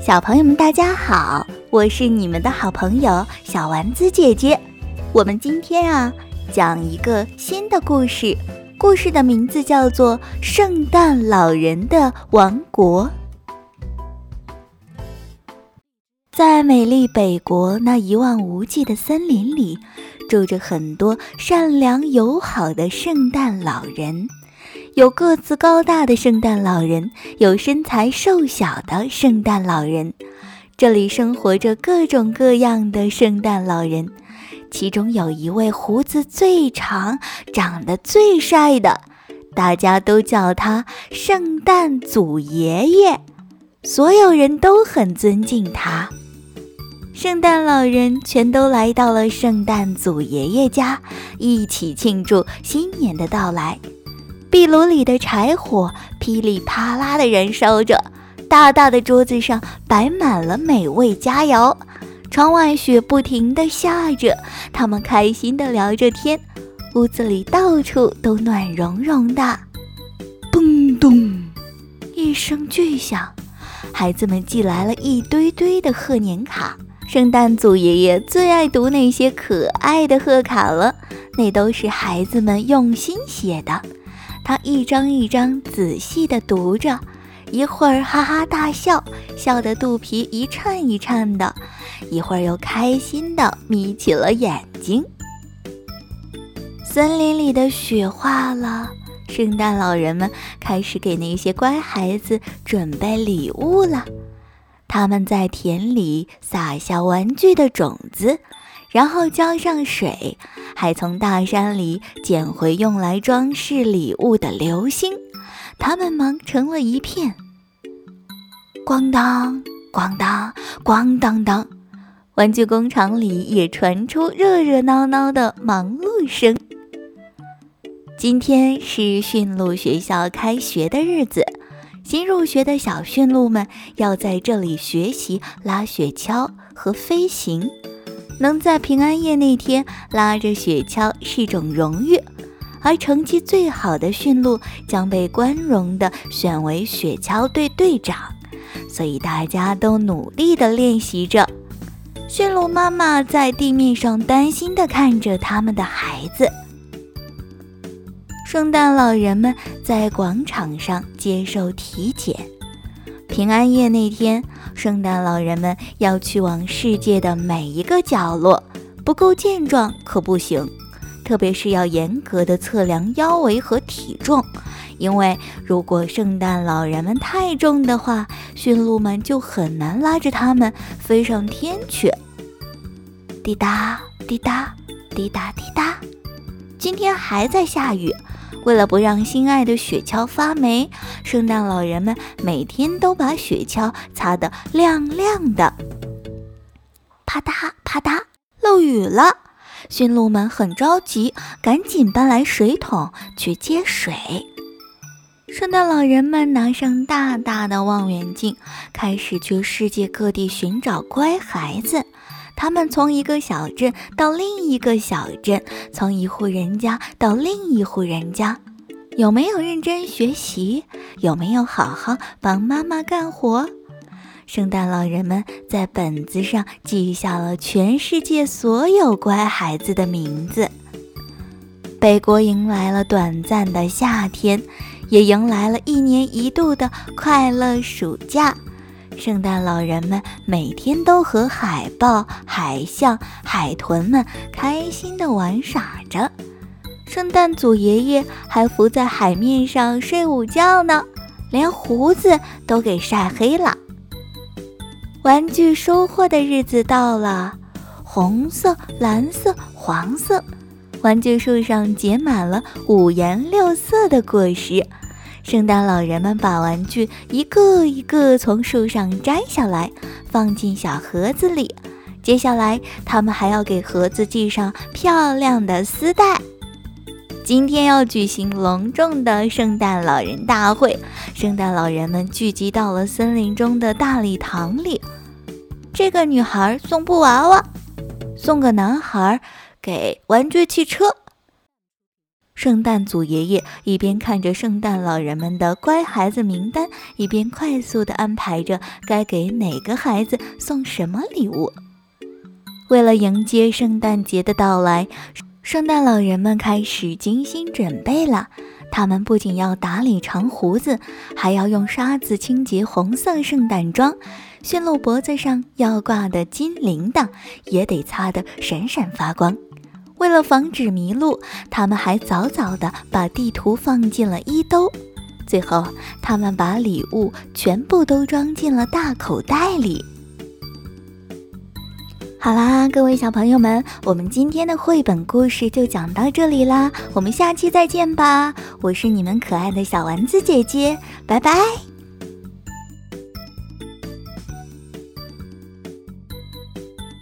小朋友们，大家好，我是你们的好朋友小丸子姐姐。我们今天啊，讲一个新的故事，故事的名字叫做《圣诞老人的王国》。在美丽北国那一望无际的森林里，住着很多善良友好的圣诞老人。有个子高大的圣诞老人，有身材瘦小的圣诞老人。这里生活着各种各样的圣诞老人，其中有一位胡子最长、长得最帅的，大家都叫他圣诞祖爷爷，所有人都很尊敬他。圣诞老人全都来到了圣诞祖爷爷家，一起庆祝新年的到来。壁炉里的柴火噼里啪啦地燃烧着，大大的桌子上摆满了美味佳肴。窗外雪不停地下着，他们开心地聊着天。屋子里到处都暖融融的。咚咚，一声巨响，孩子们寄来了一堆堆的贺年卡。圣诞祖爷爷最爱读那些可爱的贺卡了，那都是孩子们用心写的。他一张一张仔细地读着，一会儿哈哈大笑，笑得肚皮一颤一颤的；一会儿又开心地眯起了眼睛。森林里的雪化了，圣诞老人们开始给那些乖孩子准备礼物了。他们在田里撒下玩具的种子。然后浇上水，还从大山里捡回用来装饰礼物的流星，他们忙成了一片。咣当，咣当，咣当当，玩具工厂里也传出热热闹闹的忙碌声。今天是驯鹿学校开学的日子，新入学的小驯鹿们要在这里学习拉雪橇和飞行。能在平安夜那天拉着雪橇是种荣誉，而成绩最好的驯鹿将被光荣地选为雪橇队队长。所以大家都努力地练习着。驯鹿妈妈在地面上担心地看着他们的孩子。圣诞老人们在广场上接受体检。平安夜那天。圣诞老人们要去往世界的每一个角落，不够健壮可不行。特别是要严格的测量腰围和体重，因为如果圣诞老人们太重的话，驯鹿们就很难拉着他们飞上天去。滴答滴答滴答滴答，今天还在下雨。为了不让心爱的雪橇发霉，圣诞老人们每天都把雪橇擦得亮亮的。啪嗒啪嗒，漏雨了！驯鹿们很着急，赶紧搬来水桶去接水。圣诞老人们拿上大大的望远镜，开始去世界各地寻找乖孩子。他们从一个小镇到另一个小镇，从一户人家到另一户人家，有没有认真学习？有没有好好帮妈妈干活？圣诞老人们在本子上记下了全世界所有乖孩子的名字。北国迎来了短暂的夏天，也迎来了一年一度的快乐暑假。圣诞老人们每天都和海豹、海象、海豚们开心地玩耍着。圣诞祖爷爷还浮在海面上睡午觉呢，连胡子都给晒黑了。玩具收获的日子到了，红色、蓝色、黄色，玩具树上结满了五颜六色的果实。圣诞老人们把玩具一个一个从树上摘下来，放进小盒子里。接下来，他们还要给盒子系上漂亮的丝带。今天要举行隆重的圣诞老人大会，圣诞老人们聚集到了森林中的大礼堂里。这个女孩送布娃娃，送个男孩给玩具汽车。圣诞祖爷爷一边看着圣诞老人们的乖孩子名单，一边快速地安排着该给哪个孩子送什么礼物。为了迎接圣诞节的到来，圣诞老人们开始精心准备了。他们不仅要打理长胡子，还要用刷子清洁红色圣诞装，驯鹿脖子上要挂的金铃铛也得擦得闪闪发光。为了防止迷路，他们还早早地把地图放进了衣兜。最后，他们把礼物全部都装进了大口袋里。好啦，各位小朋友们，我们今天的绘本故事就讲到这里啦，我们下期再见吧！我是你们可爱的小丸子姐姐，拜拜。